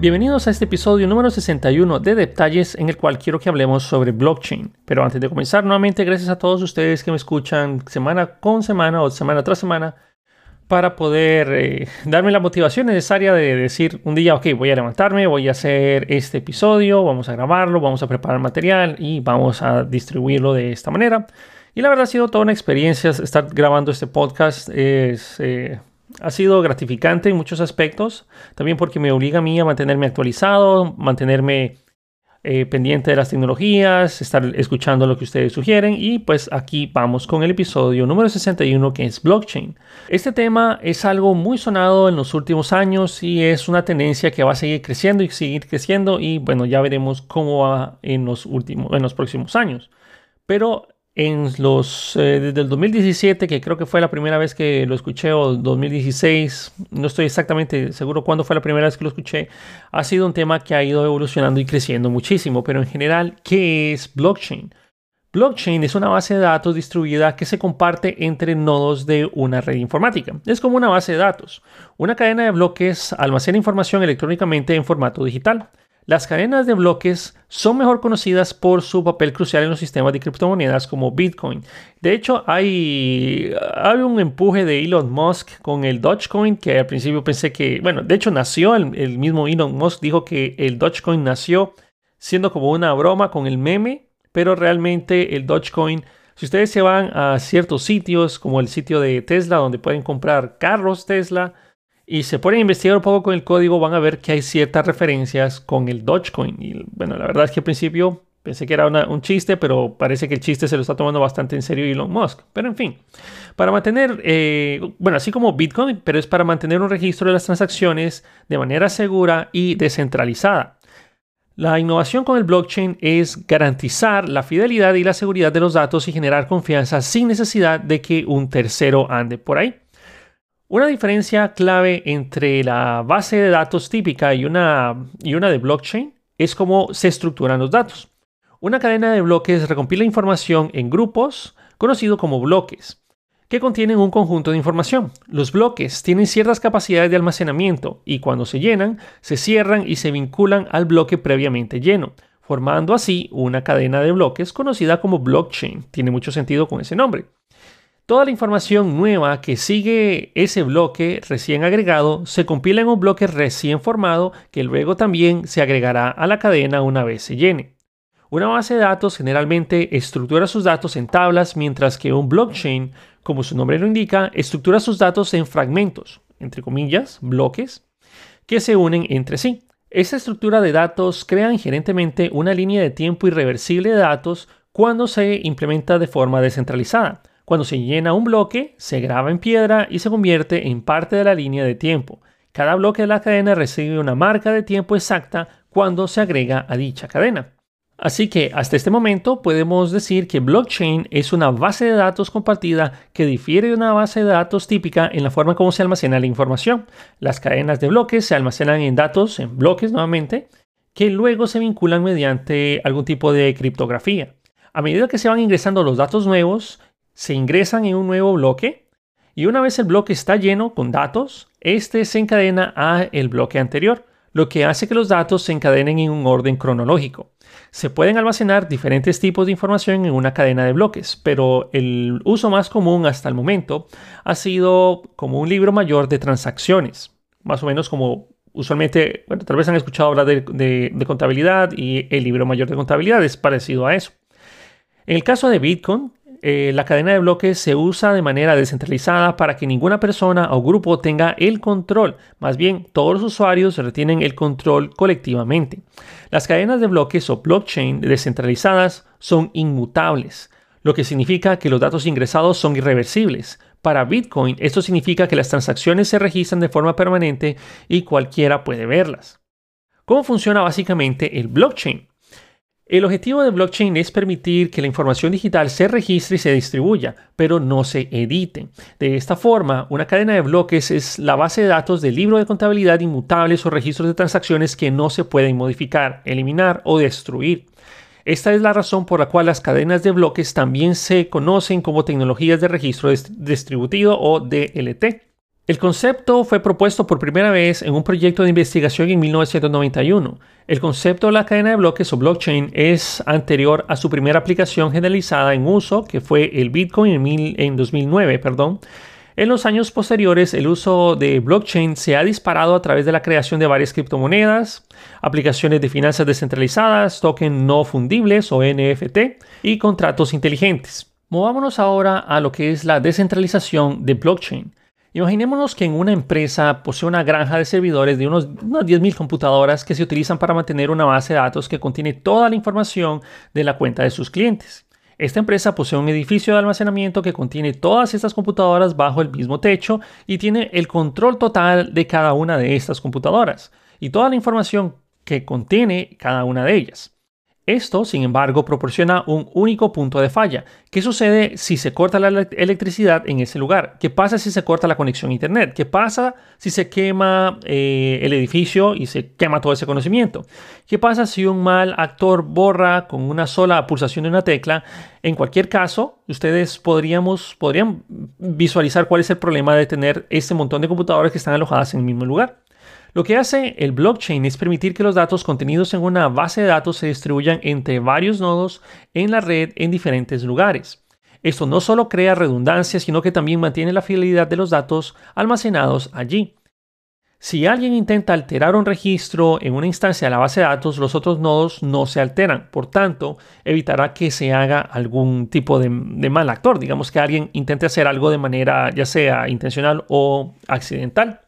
Bienvenidos a este episodio número 61 de Detalles en el cual quiero que hablemos sobre blockchain. Pero antes de comenzar, nuevamente gracias a todos ustedes que me escuchan semana con semana o semana tras semana para poder eh, darme la motivación necesaria de decir un día, ok, voy a levantarme, voy a hacer este episodio, vamos a grabarlo, vamos a preparar material y vamos a distribuirlo de esta manera. Y la verdad ha sido toda una experiencia estar grabando este podcast. Eh, ha sido gratificante en muchos aspectos, también porque me obliga a mí a mantenerme actualizado, mantenerme eh, pendiente de las tecnologías, estar escuchando lo que ustedes sugieren y pues aquí vamos con el episodio número 61 que es blockchain. Este tema es algo muy sonado en los últimos años y es una tendencia que va a seguir creciendo y seguir creciendo y bueno ya veremos cómo va en los últimos en los próximos años. Pero en los eh, desde el 2017, que creo que fue la primera vez que lo escuché, o 2016, no estoy exactamente seguro cuándo fue la primera vez que lo escuché, ha sido un tema que ha ido evolucionando y creciendo muchísimo. Pero en general, ¿qué es blockchain? Blockchain es una base de datos distribuida que se comparte entre nodos de una red informática. Es como una base de datos. Una cadena de bloques almacena información electrónicamente en formato digital. Las cadenas de bloques son mejor conocidas por su papel crucial en los sistemas de criptomonedas como Bitcoin. De hecho, hay, un empuje de Elon Musk con el Dogecoin que al principio pensé que, bueno, de hecho nació, el, el mismo Elon Musk dijo que el Dogecoin nació siendo como una broma con el meme, pero realmente el Dogecoin, si ustedes se van a ciertos sitios como el sitio de Tesla donde pueden comprar carros Tesla, y se ponen a investigar un poco con el código, van a ver que hay ciertas referencias con el Dogecoin. Y bueno, la verdad es que al principio pensé que era un chiste, pero parece que el chiste se lo está tomando bastante en serio Elon Musk. Pero en fin, para mantener, eh, bueno, así como Bitcoin, pero es para mantener un registro de las transacciones de manera segura y descentralizada. La innovación con el blockchain es garantizar la fidelidad y la seguridad de los datos y generar confianza sin necesidad de que un tercero ande por ahí. Una diferencia clave entre la base de datos típica y una, y una de blockchain es cómo se estructuran los datos. Una cadena de bloques recompila información en grupos, conocido como bloques, que contienen un conjunto de información. Los bloques tienen ciertas capacidades de almacenamiento y cuando se llenan, se cierran y se vinculan al bloque previamente lleno, formando así una cadena de bloques conocida como blockchain. Tiene mucho sentido con ese nombre. Toda la información nueva que sigue ese bloque recién agregado se compila en un bloque recién formado que luego también se agregará a la cadena una vez se llene. Una base de datos generalmente estructura sus datos en tablas, mientras que un blockchain, como su nombre lo indica, estructura sus datos en fragmentos, entre comillas, bloques, que se unen entre sí. Esta estructura de datos crea inherentemente una línea de tiempo irreversible de datos cuando se implementa de forma descentralizada cuando se llena un bloque, se graba en piedra y se convierte en parte de la línea de tiempo. Cada bloque de la cadena recibe una marca de tiempo exacta cuando se agrega a dicha cadena. Así que hasta este momento podemos decir que blockchain es una base de datos compartida que difiere de una base de datos típica en la forma como se almacena la información. Las cadenas de bloques se almacenan en datos, en bloques nuevamente, que luego se vinculan mediante algún tipo de criptografía. A medida que se van ingresando los datos nuevos, se ingresan en un nuevo bloque y una vez el bloque está lleno con datos, este se encadena a el bloque anterior, lo que hace que los datos se encadenen en un orden cronológico. Se pueden almacenar diferentes tipos de información en una cadena de bloques, pero el uso más común hasta el momento ha sido como un libro mayor de transacciones, más o menos como usualmente, bueno, tal vez han escuchado hablar de, de contabilidad y el libro mayor de contabilidad es parecido a eso. En el caso de Bitcoin, eh, la cadena de bloques se usa de manera descentralizada para que ninguna persona o grupo tenga el control. Más bien, todos los usuarios retienen el control colectivamente. Las cadenas de bloques o blockchain descentralizadas son inmutables, lo que significa que los datos ingresados son irreversibles. Para Bitcoin, esto significa que las transacciones se registran de forma permanente y cualquiera puede verlas. ¿Cómo funciona básicamente el blockchain? El objetivo de blockchain es permitir que la información digital se registre y se distribuya, pero no se edite. De esta forma, una cadena de bloques es la base de datos del libro de contabilidad inmutables o registros de transacciones que no se pueden modificar, eliminar o destruir. Esta es la razón por la cual las cadenas de bloques también se conocen como tecnologías de registro distributivo o DLT. El concepto fue propuesto por primera vez en un proyecto de investigación en 1991. El concepto de la cadena de bloques o blockchain es anterior a su primera aplicación generalizada en uso, que fue el Bitcoin en, 2009. Perdón. En los años posteriores, el uso de blockchain se ha disparado a través de la creación de varias criptomonedas, aplicaciones de finanzas descentralizadas, tokens no fundibles o NFT y contratos inteligentes. Movámonos ahora a lo que es la descentralización de blockchain. Imaginémonos que en una empresa posee una granja de servidores de unos, unas 10.000 computadoras que se utilizan para mantener una base de datos que contiene toda la información de la cuenta de sus clientes. Esta empresa posee un edificio de almacenamiento que contiene todas estas computadoras bajo el mismo techo y tiene el control total de cada una de estas computadoras y toda la información que contiene cada una de ellas. Esto, sin embargo, proporciona un único punto de falla. ¿Qué sucede si se corta la electricidad en ese lugar? ¿Qué pasa si se corta la conexión a Internet? ¿Qué pasa si se quema eh, el edificio y se quema todo ese conocimiento? ¿Qué pasa si un mal actor borra con una sola pulsación de una tecla? En cualquier caso, ustedes podríamos, podrían visualizar cuál es el problema de tener este montón de computadoras que están alojadas en el mismo lugar. Lo que hace el blockchain es permitir que los datos contenidos en una base de datos se distribuyan entre varios nodos en la red en diferentes lugares. Esto no solo crea redundancia, sino que también mantiene la fidelidad de los datos almacenados allí. Si alguien intenta alterar un registro en una instancia de la base de datos, los otros nodos no se alteran. Por tanto, evitará que se haga algún tipo de, de, mal actor. Digamos que alguien intente hacer algo de manera ya sea intencional o accidental.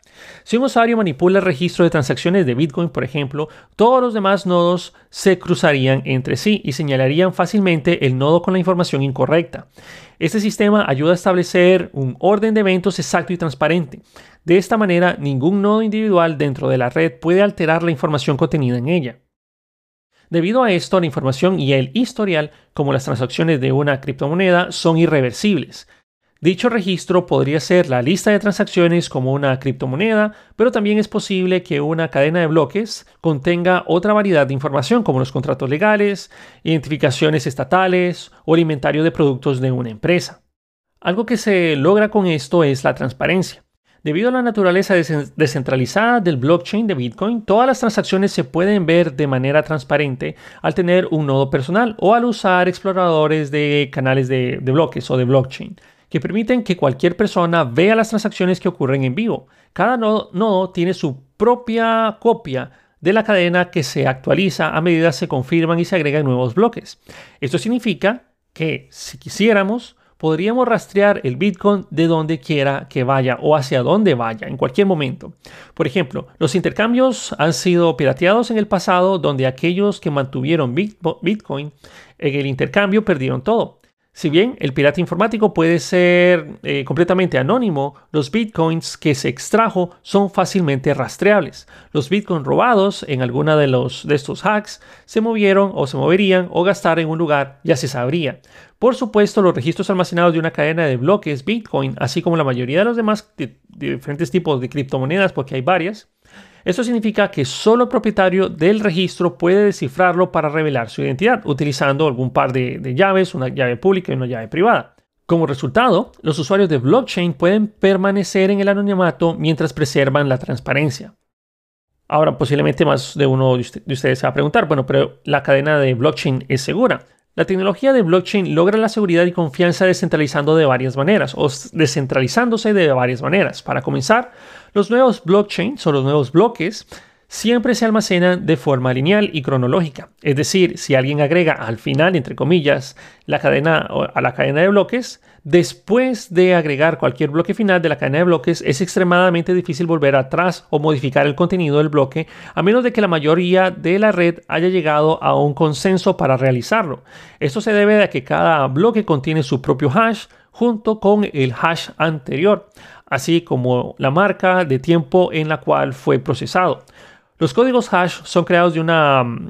Si un usuario manipula el registro de transacciones de Bitcoin, por ejemplo, todos los demás nodos se cruzarían entre sí y señalarían fácilmente el nodo con la información incorrecta. Este sistema ayuda a establecer un orden de eventos exacto y transparente. De esta manera, ningún nodo individual dentro de la red puede alterar la información contenida en ella. Debido a esto, la información y el historial, como las transacciones de una criptomoneda, son irreversibles. Dicho registro podría ser la lista de transacciones como una criptomoneda, pero también es posible que una cadena de bloques contenga otra variedad de información como los contratos legales, identificaciones estatales o el inventario de productos de una empresa. Algo que se logra con esto es la transparencia. Debido a la naturaleza descentralizada del blockchain de Bitcoin, todas las transacciones se pueden ver de manera transparente al tener un nodo personal o al usar exploradores de canales de, bloques o de blockchain que permiten que cualquier persona vea las transacciones que ocurren en vivo. Cada nodo, tiene su propia copia de la cadena que se actualiza a medida que se confirman y se agregan nuevos bloques. Esto significa que si quisiéramos, podríamos rastrear el Bitcoin de donde quiera que vaya o hacia dónde vaya en cualquier momento. Por ejemplo, los intercambios han sido pirateados en el pasado donde aquellos que mantuvieron Bitcoin en el intercambio perdieron todo. Si bien el pirata informático puede ser eh, completamente anónimo, los bitcoins que se extrajo son fácilmente rastreables. Los bitcoins robados en alguna de, los, de estos hacks se movieron o se moverían o gastar en un lugar ya se sabría. Por supuesto, los registros almacenados de una cadena de bloques Bitcoin, así como la mayoría de los demás diferentes tipos de criptomonedas, porque hay varias, esto significa que solo el propietario del registro puede descifrarlo para revelar su identidad, utilizando algún par de, llaves, una llave pública y una llave privada. Como resultado, los usuarios de blockchain pueden permanecer en el anonimato mientras preservan la transparencia. Ahora, posiblemente más de uno de ustedes se va a preguntar, bueno, pero la cadena de blockchain es segura. La tecnología de blockchain logra la seguridad y confianza descentralizando de varias maneras o descentralizándose de varias maneras. Para comenzar, los nuevos blockchains o los nuevos bloques siempre se almacenan de forma lineal y cronológica. Es decir, si alguien agrega al final, entre comillas, la cadena a la cadena de bloques, después de agregar cualquier bloque final de la cadena de bloques, es extremadamente difícil volver atrás o modificar el contenido del bloque, a menos de que la mayoría de la red haya llegado a un consenso para realizarlo. Esto se debe a que cada bloque contiene su propio hash junto con el hash anterior, así como la marca de tiempo en la cual fue procesado. Los códigos hash son creados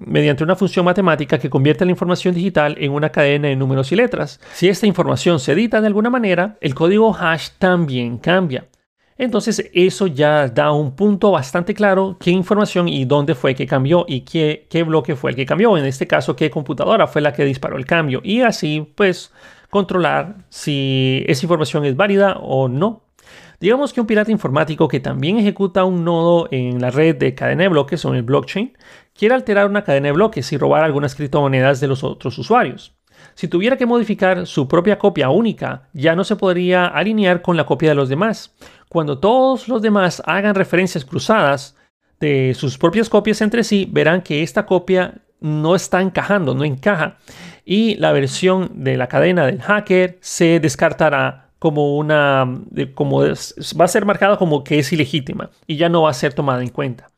mediante una función matemática que convierte la información digital en una cadena de números y letras. Si esta información se edita de alguna manera, el código hash también cambia. Entonces eso ya da un punto bastante claro qué información y dónde fue que cambió y qué bloque fue el que cambió. En este caso, qué computadora fue la que disparó el cambio. Y así, pues, controlar si esa información es válida o no. Digamos que un pirata informático que también ejecuta un nodo en la red de cadena de bloques o en el blockchain quiere alterar una cadena de bloques y robar algunas criptomonedas de los otros usuarios. Si tuviera que modificar su propia copia única, ya no se podría alinear con la copia de los demás. Cuando todos los demás hagan referencias cruzadas de sus propias copias entre sí, verán que esta copia no está encajando, no encaja. Y la versión de la cadena del hacker se descartará como una, como va a ser marcada como que es ilegítima y ya no va a ser tomada en cuenta.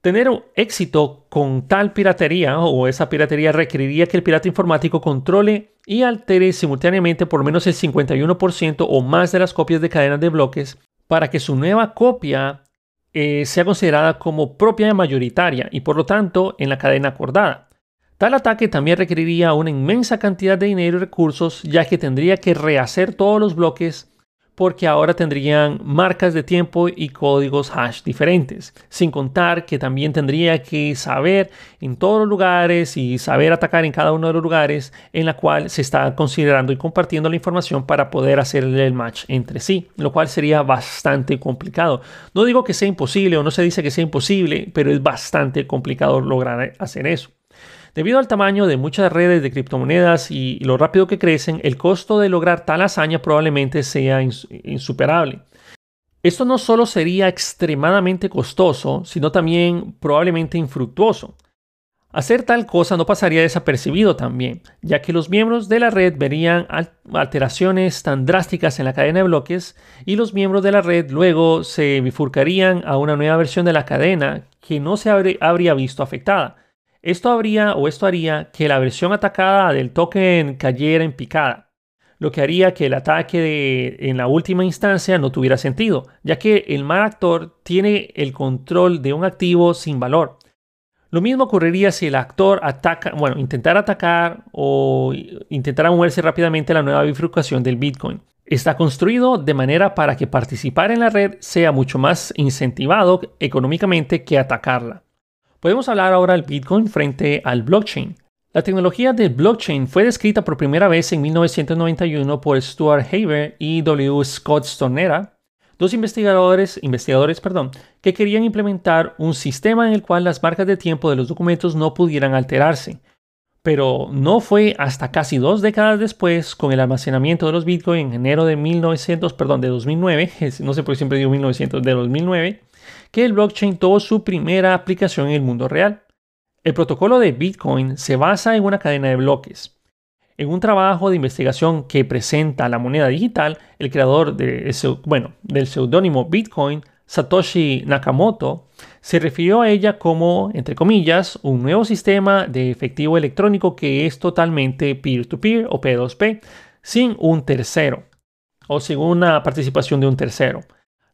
Tener éxito con tal piratería o esa piratería requeriría que el pirata informático controle y altere simultáneamente por menos el 51% o más de las copias de cadenas de bloques para que su nueva copia eh, sea considerada como propia mayoritaria y por lo tanto en la cadena acordada. Tal ataque también requeriría una inmensa cantidad de dinero y recursos, ya que tendría que rehacer todos los bloques porque ahora tendrían marcas de tiempo y códigos hash diferentes, sin contar que también tendría que saber en todos los lugares y saber atacar en cada uno de los lugares en la cual se está considerando y compartiendo la información para poder hacerle el match entre sí, lo cual sería bastante complicado. No digo que sea imposible o no se dice que sea imposible, pero es bastante complicado lograr hacer eso. Debido al tamaño de muchas redes de criptomonedas y lo rápido que crecen, el costo de lograr tal hazaña probablemente sea insuperable. Esto no solo sería extremadamente costoso, sino también probablemente infructuoso. Hacer tal cosa no pasaría desapercibido también, ya que los miembros de la red verían alteraciones tan drásticas en la cadena de bloques y los miembros de la red luego se bifurcarían a una nueva versión de la cadena que no se habría visto afectada. Esto habría o esto haría que la versión atacada del token cayera en picada, lo que haría que el ataque en la última instancia no tuviera sentido, ya que el mal actor tiene el control de un activo sin valor. Lo mismo ocurriría si el actor ataca, intentara atacar o intentara moverse rápidamente la nueva bifurcación del Bitcoin. Está construido de manera para que participar en la red sea mucho más incentivado económicamente que atacarla. Podemos hablar ahora del Bitcoin frente al blockchain. La tecnología del blockchain fue descrita por primera vez en 1991 por Stuart Haber y W. Scott Stornera, dos investigadores, investigadores perdón, que querían implementar un sistema en el cual las marcas de tiempo de los documentos no pudieran alterarse. Pero no fue hasta casi dos décadas después, con el almacenamiento de los Bitcoin en enero de 1900, perdón, de 2009, no sé por qué siempre digo 1900, de 2009, que el blockchain tuvo su primera aplicación en el mundo real. El protocolo de Bitcoin se basa en una cadena de bloques. En un trabajo de investigación que presenta la moneda digital, el creador del seudónimo Bitcoin, Satoshi Nakamoto, se refirió a ella como, entre comillas, un nuevo sistema de efectivo electrónico que es totalmente peer-to-peer -peer o P2P, sin un tercero, o sin una participación de un tercero.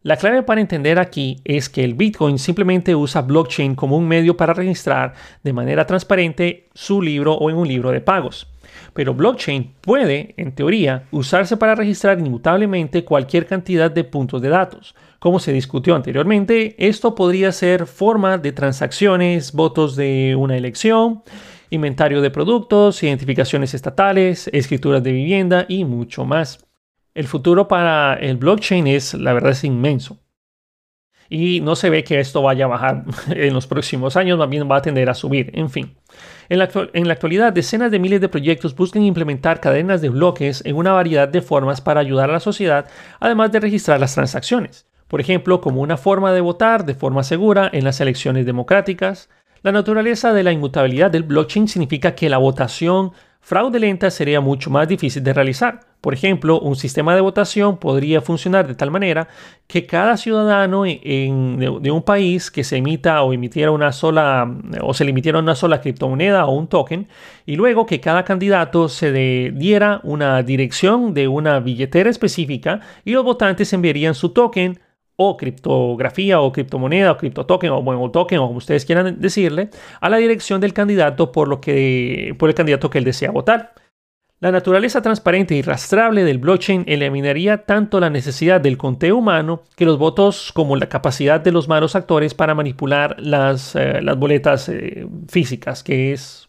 La clave para entender aquí es que el Bitcoin simplemente usa blockchain como un medio para registrar de manera transparente su libro o en un libro de pagos. Pero blockchain puede, en teoría, usarse para registrar inmutablemente cualquier cantidad de puntos de datos. Como se discutió anteriormente, esto podría ser forma de transacciones, votos de una elección, inventario de productos, identificaciones estatales, escrituras de vivienda y mucho más. El futuro para el blockchain es, la verdad, es inmenso. Y no se ve que esto vaya a bajar en los próximos años, más bien va a tender a subir. En fin, en la, en la, actualidad, decenas de miles de proyectos buscan implementar cadenas de bloques en una variedad de formas para ayudar a la sociedad, además de registrar las transacciones. Por ejemplo, como una forma de votar de forma segura en las elecciones democráticas. La naturaleza de la inmutabilidad del blockchain significa que la votación fraudulenta sería mucho más difícil de realizar. Por ejemplo, un sistema de votación podría funcionar de tal manera que cada ciudadano de, un país que se emita o emitiera una sola o se le emitiera una sola criptomoneda o un token y luego que cada candidato se diera una dirección de una billetera específica y los votantes enviarían su token o criptografía o criptomoneda o criptotoken o bueno, token o como ustedes quieran decirle a la dirección del candidato por lo que por el candidato que él desea votar. La naturaleza transparente y rastrable del blockchain eliminaría tanto la necesidad del conteo humano que los votos como la capacidad de los malos actores para manipular las, eh, las boletas eh, físicas, que es,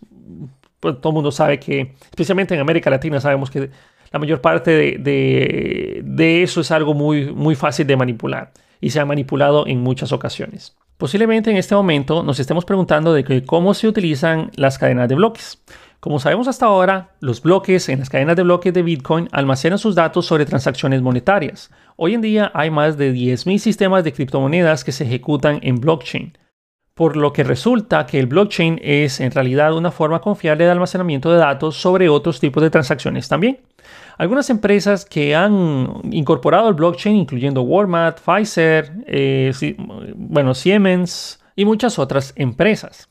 pues, todo el mundo sabe que, especialmente en América Latina, sabemos que la mayor parte de, eso es algo muy, fácil de manipular y se ha manipulado en muchas ocasiones. Posiblemente en este momento nos estemos preguntando de cómo se utilizan las cadenas de bloques. Como sabemos hasta ahora, los bloques en las cadenas de bloques de Bitcoin almacenan sus datos sobre transacciones monetarias. Hoy en día hay más de 10.000 sistemas de criptomonedas que se ejecutan en blockchain, por lo que resulta que el blockchain es en realidad una forma confiable de almacenamiento de datos sobre otros tipos de transacciones también. Algunas empresas que han incorporado el blockchain, incluyendo Walmart, Pfizer, eh, bueno, Siemens y muchas otras empresas.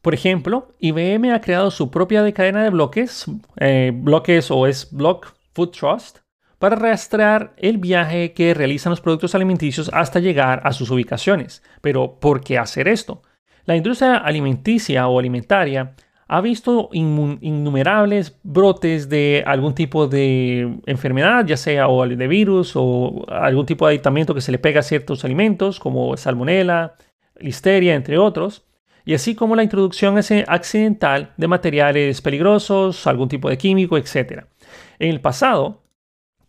Por ejemplo, IBM ha creado su propia cadena de bloques, eh, bloques o es Block Food Trust, para rastrear el viaje que realizan los productos alimenticios hasta llegar a sus ubicaciones. Pero, ¿por qué hacer esto? La industria alimenticia o alimentaria ha visto innumerables brotes de algún tipo de enfermedad, ya sea o de virus o algún tipo de aditamiento que se le pega a ciertos alimentos, como salmonela, listeria, entre otros y así como la introducción accidental de materiales peligrosos, algún tipo de químico, etc. En el pasado,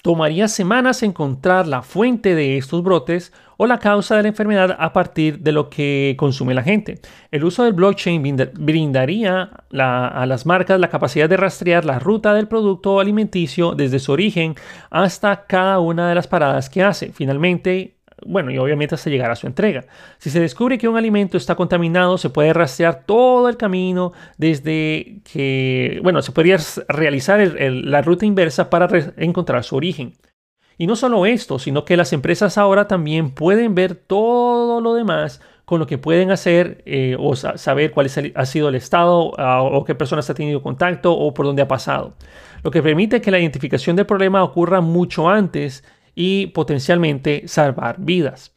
tomaría semanas encontrar la fuente de estos brotes o la causa de la enfermedad a partir de lo que consume la gente. El uso del blockchain brindaría a las marcas la capacidad de rastrear la ruta del producto alimenticio desde su origen hasta cada una de las paradas que hace. Finalmente, bueno, y obviamente hasta llegar a su entrega. Si se descubre que un alimento está contaminado, se puede rastrear todo el camino desde que, bueno, se podría realizar la ruta inversa para encontrar su origen. Y no solo esto, sino que las empresas ahora también pueden ver todo lo demás con lo que pueden hacer eh, o saber cuál ha sido el estado o qué personas ha tenido contacto o por dónde ha pasado. Lo que permite que la identificación del problema ocurra mucho antes y potencialmente salvar vidas.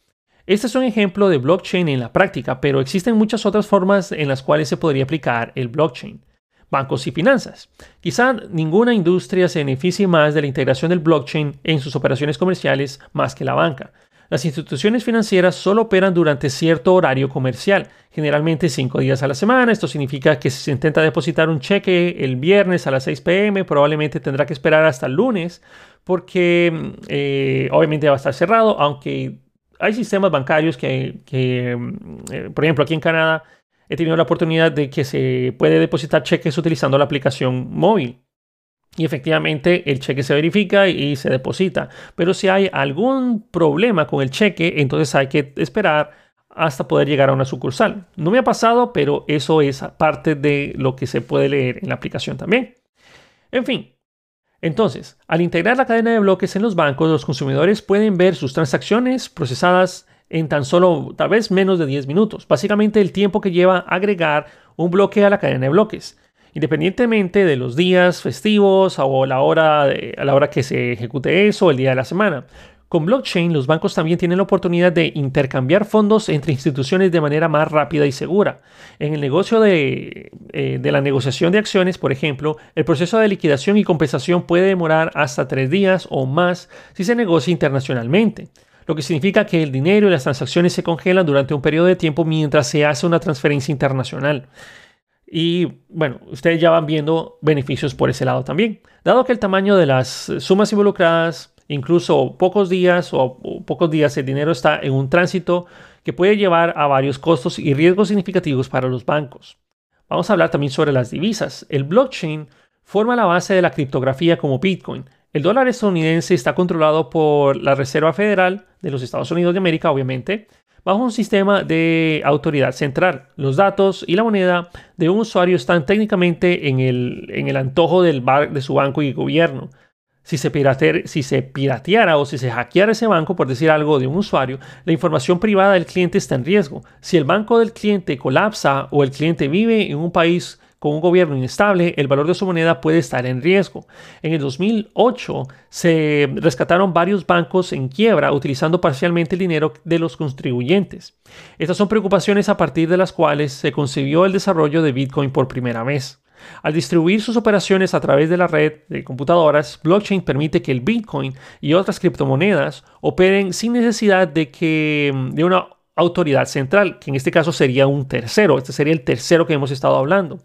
Este es un ejemplo de blockchain en la práctica, pero existen muchas otras formas en las cuales se podría aplicar el blockchain. Bancos y finanzas. Quizá ninguna industria se beneficie más de la integración del blockchain en sus operaciones comerciales más que la banca. Las instituciones financieras solo operan durante cierto horario comercial, generalmente cinco días a la semana. Esto significa que si se intenta depositar un cheque el viernes a las 6 pm, probablemente tendrá que esperar hasta el lunes porque eh, obviamente va a estar cerrado, aunque hay sistemas bancarios que, eh, por ejemplo, aquí en Canadá he tenido la oportunidad de que se puede depositar cheques utilizando la aplicación móvil. Y efectivamente el cheque se verifica y se deposita. Pero si hay algún problema con el cheque, entonces hay que esperar hasta poder llegar a una sucursal. No me ha pasado, pero eso es parte de lo que se puede leer en la aplicación también. En fin, entonces, al integrar la cadena de bloques en los bancos, los consumidores pueden ver sus transacciones procesadas en tan solo tal vez menos de 10 minutos, básicamente el tiempo que lleva agregar un bloque a la cadena de bloques, independientemente de los días festivos o la hora, a la hora que se ejecute eso, el día de la semana. Con blockchain, los bancos también tienen la oportunidad de intercambiar fondos entre instituciones de manera más rápida y segura. En el negocio de, eh, de, la negociación de acciones, por ejemplo, el proceso de liquidación y compensación puede demorar hasta tres días o más si se negocia internacionalmente, lo que significa que el dinero y las transacciones se congelan durante un periodo de tiempo mientras se hace una transferencia internacional. Y bueno, ustedes ya van viendo beneficios por ese lado también. Dado que el tamaño de las sumas involucradas Incluso pocos días o, pocos días el dinero está en un tránsito que puede llevar a varios costos y riesgos significativos para los bancos. Vamos a hablar también sobre las divisas. El blockchain forma la base de la criptografía como Bitcoin. El dólar estadounidense está controlado por la Reserva Federal de los Estados Unidos de América, obviamente, bajo un sistema de autoridad central. Los datos y la moneda de un usuario están técnicamente en el, en el antojo del de su banco y gobierno si se, si se pirateara o si se hackeara ese banco, por decir algo de un usuario, la información privada del cliente está en riesgo. Si el banco del cliente colapsa o el cliente vive en un país con un gobierno inestable, el valor de su moneda puede estar en riesgo. En el 2008 se rescataron varios bancos en quiebra utilizando parcialmente el dinero de los contribuyentes. Estas son preocupaciones a partir de las cuales se concibió el desarrollo de Bitcoin por primera vez. Al distribuir sus operaciones a través de la red de computadoras, blockchain permite que el Bitcoin y otras criptomonedas operen sin necesidad de que de una autoridad central, que en este caso sería un tercero. Este sería el tercero que hemos estado hablando.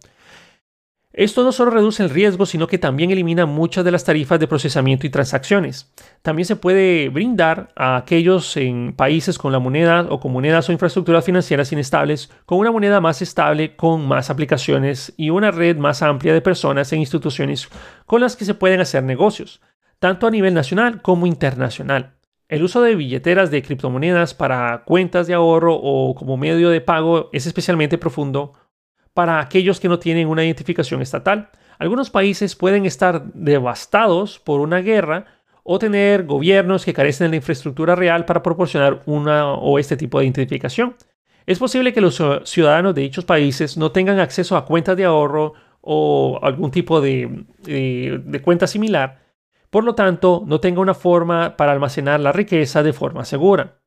Esto no solo reduce el riesgo, sino que también elimina muchas de las tarifas de procesamiento y transacciones. También se puede brindar a aquellos en países con la moneda o con monedas o infraestructuras financieras inestables con una moneda más estable, con más aplicaciones y una red más amplia de personas e instituciones con las que se pueden hacer negocios, tanto a nivel nacional como internacional. El uso de billeteras de criptomonedas para cuentas de ahorro o como medio de pago es especialmente profundo para aquellos que no tienen una identificación estatal. Algunos países pueden estar devastados por una guerra o tener gobiernos que carecen de la infraestructura real para proporcionar una o este tipo de identificación. Es posible que los ciudadanos de dichos países no tengan acceso a cuentas de ahorro o algún tipo de, de cuenta similar, por lo tanto no tenga una forma para almacenar la riqueza de forma segura.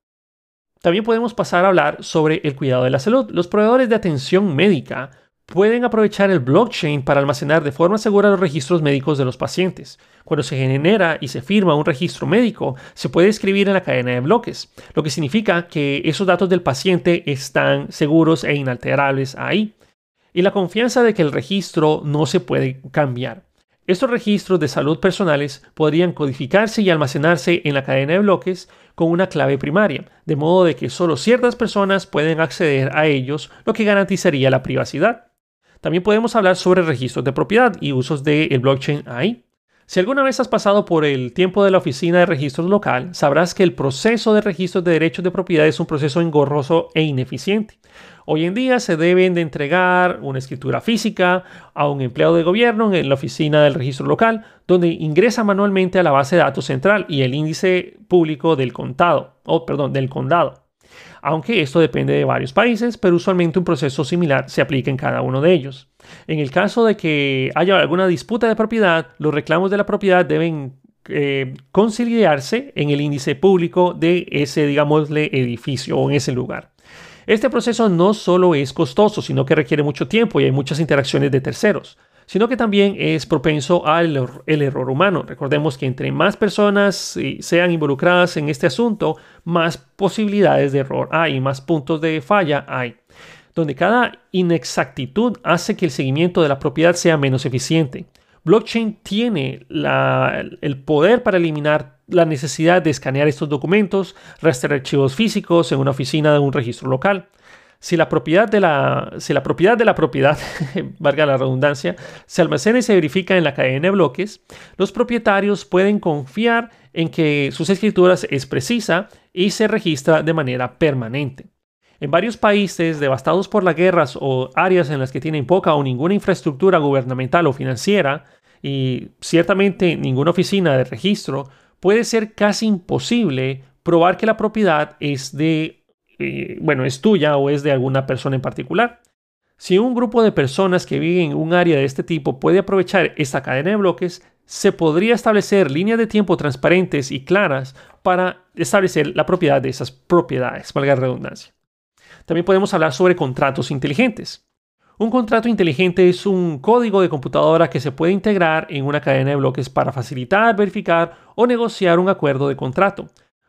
También podemos pasar a hablar sobre el cuidado de la salud. Los proveedores de atención médica pueden aprovechar el blockchain para almacenar de forma segura los registros médicos de los pacientes. Cuando se genera y se firma un registro médico, se puede escribir en la cadena de bloques, lo que significa que esos datos del paciente están seguros e inalterables ahí. Y la confianza de que el registro no se puede cambiar. Estos registros de salud personales podrían codificarse y almacenarse en la cadena de bloques con una clave primaria, de modo de que solo ciertas personas pueden acceder a ellos, lo que garantizaría la privacidad. También podemos hablar sobre registros de propiedad y usos del blockchain ahí. Si alguna vez has pasado por el tiempo de la oficina de registros local, sabrás que el proceso de registros de derechos de propiedad es un proceso engorroso e ineficiente. Hoy en día se deben de entregar una escritura física a un empleado de gobierno en la oficina del registro local, donde ingresa manualmente a la base de datos central y el índice público del contado, o perdón, del condado. Aunque esto depende de varios países, pero usualmente un proceso similar se aplica en cada uno de ellos. En el caso de que haya alguna disputa de propiedad, los reclamos de la propiedad deben eh, conciliarse en el índice público de ese, digámosle, edificio o en ese lugar. Este proceso no solo es costoso, sino que requiere mucho tiempo y hay muchas interacciones de terceros, sino que también es propenso al error humano. Recordemos que entre más personas eh, sean involucradas en este asunto, más posibilidades de error hay, más puntos de falla hay, donde cada inexactitud hace que el seguimiento de la propiedad sea menos eficiente. Blockchain tiene el poder para eliminar la necesidad de escanear estos documentos, rastrear archivos físicos en una oficina de un registro local. Si la propiedad de la, si la propiedad, de la propiedad valga la redundancia, se almacena y se verifica en la cadena de bloques, los propietarios pueden confiar en que sus escrituras es precisa y se registra de manera permanente. En varios países devastados por las guerras o áreas en las que tienen poca o ninguna infraestructura gubernamental o financiera, y ciertamente ninguna oficina de registro, puede ser casi imposible probar que la propiedad es de, eh, bueno, es tuya o es de alguna persona en particular. Si un grupo de personas que viven en un área de este tipo puede aprovechar esta cadena de bloques, se podría establecer líneas de tiempo transparentes y claras para establecer la propiedad de esas propiedades, valga la redundancia. También podemos hablar sobre contratos inteligentes. Un contrato inteligente es un código de computadora que se puede integrar en una cadena de bloques para facilitar, verificar o negociar un acuerdo de contrato.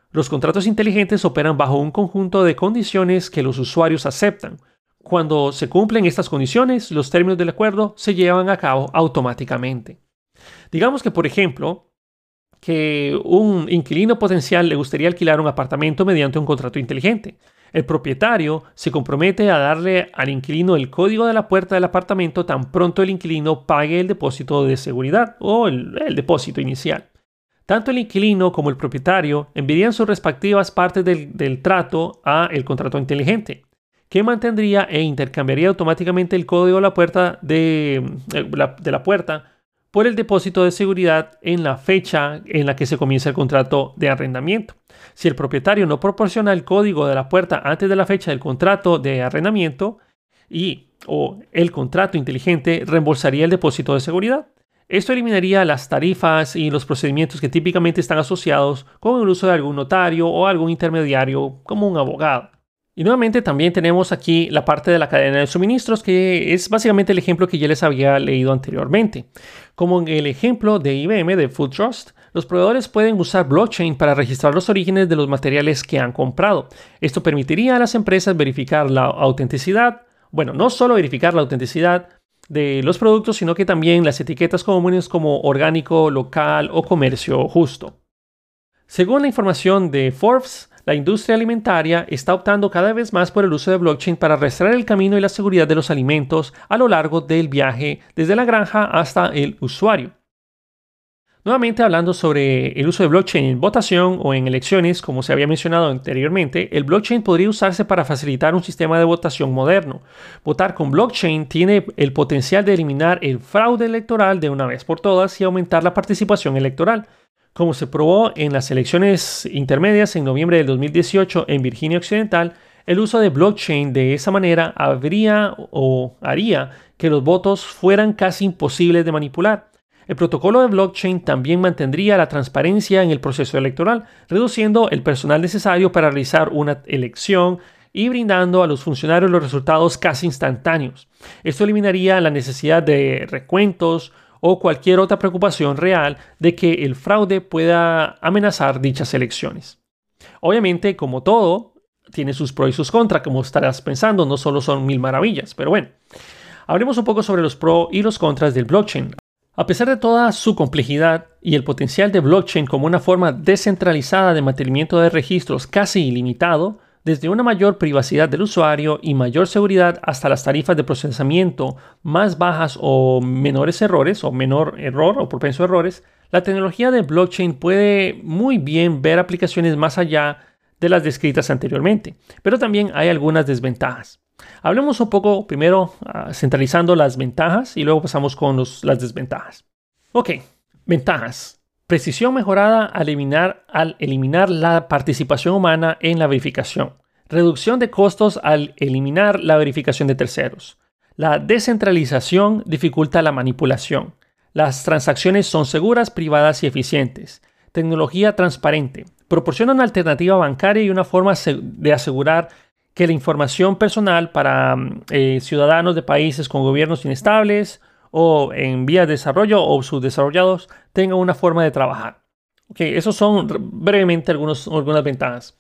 Los contratos inteligentes operan bajo un conjunto de condiciones que los usuarios aceptan. Cuando se cumplen estas condiciones, los términos del acuerdo se llevan a cabo automáticamente. Digamos que, por ejemplo, que un inquilino potencial le gustaría alquilar un apartamento mediante un contrato inteligente. El propietario se compromete a darle al inquilino el código de la puerta del apartamento tan pronto el inquilino pague el depósito de seguridad o el, depósito inicial. Tanto el inquilino como el propietario enviarían sus respectivas partes del, trato a el contrato inteligente, que mantendría e intercambiaría automáticamente el código de la puerta de la puerta por el depósito de seguridad en la fecha en la que se comienza el contrato de arrendamiento. Si el propietario no proporciona el código de la puerta antes de la fecha del contrato de arrendamiento y o el contrato inteligente reembolsaría el depósito de seguridad. Esto eliminaría las tarifas y los procedimientos que típicamente están asociados con el uso de algún notario o algún intermediario como un abogado. Y nuevamente también tenemos aquí la parte de la cadena de suministros, que es básicamente el ejemplo que ya les había leído anteriormente. Como en el ejemplo de IBM de Food Trust, los proveedores pueden usar blockchain para registrar los orígenes de los materiales que han comprado. Esto permitiría a las empresas verificar la autenticidad, bueno, no solo verificar la autenticidad de los productos, sino que también las etiquetas comunes como orgánico, local o comercio justo. Según la información de Forbes, la industria alimentaria está optando cada vez más por el uso de blockchain para restaurar el camino y la seguridad de los alimentos a lo largo del viaje desde la granja hasta el usuario. Nuevamente hablando sobre el uso de blockchain en votación o en elecciones, como se había mencionado anteriormente, el blockchain podría usarse para facilitar un sistema de votación moderno. Votar con blockchain tiene el potencial de eliminar el fraude electoral de una vez por todas y aumentar la participación electoral. Como se probó en las elecciones intermedias en noviembre del 2018 en Virginia Occidental, el uso de blockchain de esa manera habría o haría que los votos fueran casi imposibles de manipular. El protocolo de blockchain también mantendría la transparencia en el proceso electoral, reduciendo el personal necesario para realizar una elección y brindando a los funcionarios los resultados casi instantáneos. Esto eliminaría la necesidad de recuentos o cualquier otra preocupación real de que el fraude pueda amenazar dichas elecciones. Obviamente, como todo, tiene sus pros y sus contras, como estarás pensando, no solo son mil maravillas, pero bueno. Hablemos un poco sobre los pros y los contras del blockchain. A pesar de toda su complejidad y el potencial de blockchain como una forma descentralizada de mantenimiento de registros casi ilimitado, desde una mayor privacidad del usuario y mayor seguridad hasta las tarifas de procesamiento más bajas o menores errores o menor error o propenso a errores, la tecnología de blockchain puede muy bien ver aplicaciones más allá de las descritas anteriormente, pero también hay algunas desventajas. Hablemos un poco primero ah, centralizando las ventajas y luego pasamos con las desventajas. Ok, ventajas. Precisión mejorada al eliminar, la participación humana en la verificación. Reducción de costos al eliminar la verificación de terceros. La descentralización dificulta la manipulación. Las transacciones son seguras, privadas y eficientes. Tecnología transparente. Proporciona una alternativa bancaria y una forma de asegurar que la información personal para mm, eh, ciudadanos de países con gobiernos inestables o en vías de desarrollo o subdesarrollados tenga una forma de trabajar. Okay, esos son brevemente algunos, algunas ventajas,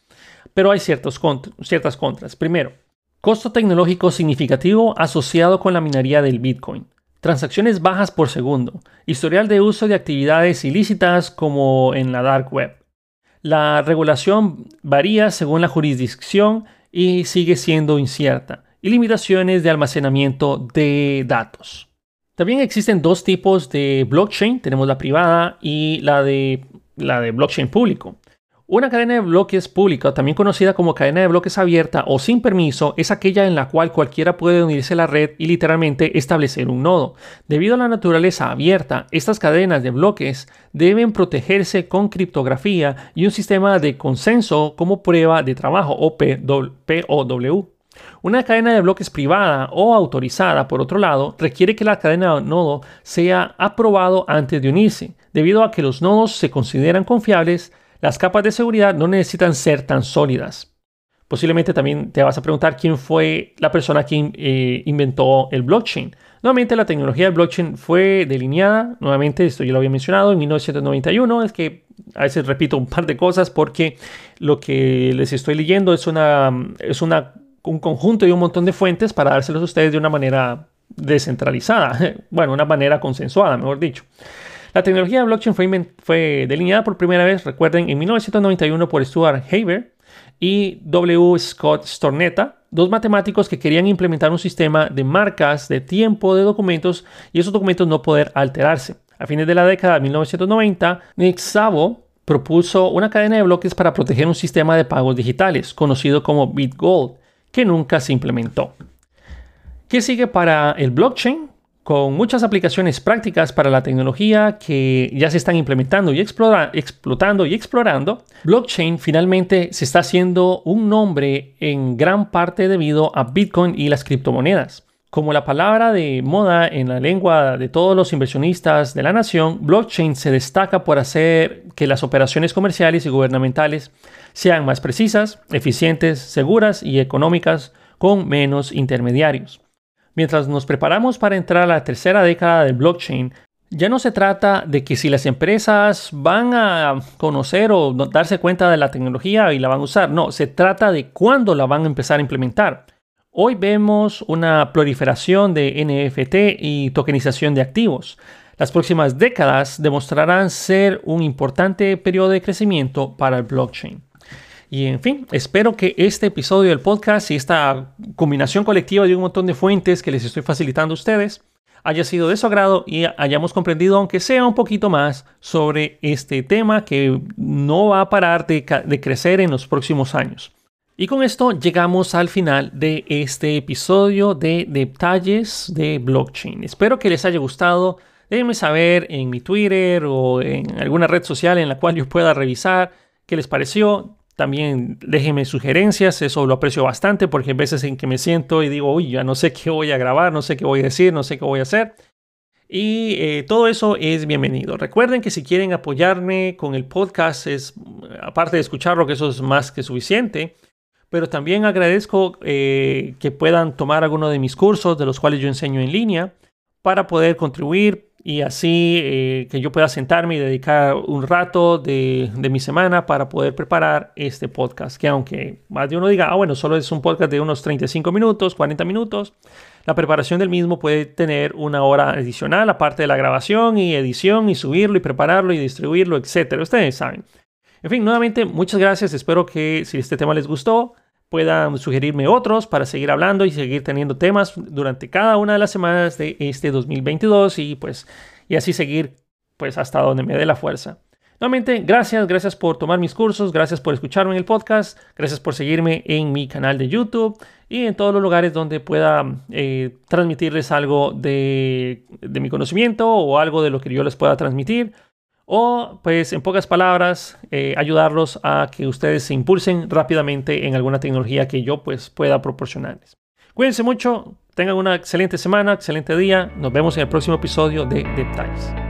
pero hay ciertos ciertas contras. Primero, costo tecnológico significativo asociado con la minería del Bitcoin. Transacciones bajas por segundo. Historial de uso de actividades ilícitas como en la dark web. La regulación varía según la jurisdicción y sigue siendo incierta, y limitaciones de almacenamiento de datos. También existen dos tipos de blockchain, tenemos la privada y la de, la de blockchain público. Una cadena de bloques pública, también conocida como cadena de bloques abierta o sin permiso, es aquella en la cual cualquiera puede unirse a la red y literalmente establecer un nodo. Debido a la naturaleza abierta, estas cadenas de bloques deben protegerse con criptografía y un sistema de consenso como prueba de trabajo o POW. Una cadena de bloques privada o autorizada, por otro lado, requiere que la cadena de nodo sea aprobado antes de unirse, debido a que los nodos se consideran confiables las capas de seguridad no necesitan ser tan sólidas. Posiblemente también te vas a preguntar quién fue la persona que eh, inventó el blockchain. Nuevamente la tecnología del blockchain fue delineada, nuevamente esto ya lo había mencionado, en 1991. Es que a veces repito un par de cosas porque lo que les estoy leyendo es, una, es una, un conjunto y un montón de fuentes para dárselos a ustedes de una manera descentralizada, bueno, una manera consensuada, mejor dicho. La tecnología de blockchain fue, delineada por primera vez, recuerden, en 1991 por Stuart Haber y W. Scott Stornetta, dos matemáticos que querían implementar un sistema de marcas de tiempo de documentos y esos documentos no poder alterarse. A fines de la década de 1990, Nick Szabo propuso una cadena de bloques para proteger un sistema de pagos digitales, conocido como BitGold, que nunca se implementó. ¿Qué sigue para el blockchain? con muchas aplicaciones prácticas para la tecnología que ya se están implementando y explotando y explorando, blockchain finalmente se está haciendo un nombre en gran parte debido a Bitcoin y las criptomonedas. Como la palabra de moda en la lengua de todos los inversionistas de la nación, blockchain se destaca por hacer que las operaciones comerciales y gubernamentales sean más precisas, eficientes, seguras y económicas con menos intermediarios. Mientras nos preparamos para entrar a la tercera década del blockchain, ya no se trata de que si las empresas van a conocer o darse cuenta de la tecnología y la van a usar, no, se trata de cuándo la van a empezar a implementar. Hoy vemos una proliferación de NFT y tokenización de activos. Las próximas décadas demostrarán ser un importante periodo de crecimiento para el blockchain. Y en fin, espero que este episodio del podcast y esta combinación colectiva de un montón de fuentes que les estoy facilitando a ustedes haya sido de su agrado y hayamos comprendido, aunque sea un poquito más, sobre este tema que no va a parar de, de crecer en los próximos años. Y con esto llegamos al final de este episodio de detalles de blockchain. Espero que les haya gustado. Déjenme saber en mi Twitter o en alguna red social en la cual yo pueda revisar qué les pareció. También déjenme sugerencias, eso lo aprecio bastante porque hay veces en que me siento y digo, uy, ya no sé qué voy a grabar, no sé qué voy a decir, no sé qué voy a hacer. Y eh, todo eso es bienvenido. Recuerden que si quieren apoyarme con el podcast, es aparte de escucharlo, que eso es más que suficiente. Pero también agradezco eh, que puedan tomar alguno de mis cursos, de los cuales yo enseño en línea, para poder contribuir y así eh, que yo pueda sentarme y dedicar un rato de, mi semana para poder preparar este podcast. Que aunque más de uno diga, ah, bueno, solo es un podcast de unos 35 minutos, 40 minutos, la preparación del mismo puede tener una hora adicional, aparte de la grabación y edición y subirlo y prepararlo y distribuirlo, etcétera. Ustedes saben. En fin, nuevamente, muchas gracias. Espero que si este tema les gustó, puedan sugerirme otros para seguir hablando y seguir teniendo temas durante cada una de las semanas de este 2022 y pues y así seguir pues hasta donde me dé la fuerza. Nuevamente, gracias, gracias por tomar mis cursos, gracias por escucharme en el podcast, gracias por seguirme en mi canal de YouTube y en todos los lugares donde pueda eh, transmitirles algo de, de mi conocimiento o algo de lo que yo les pueda transmitir o pues en pocas palabras eh, ayudarlos a que ustedes se impulsen rápidamente en alguna tecnología que yo pues pueda proporcionarles. Cuídense mucho, tengan una excelente semana, excelente día, nos vemos en el próximo episodio de Detalles.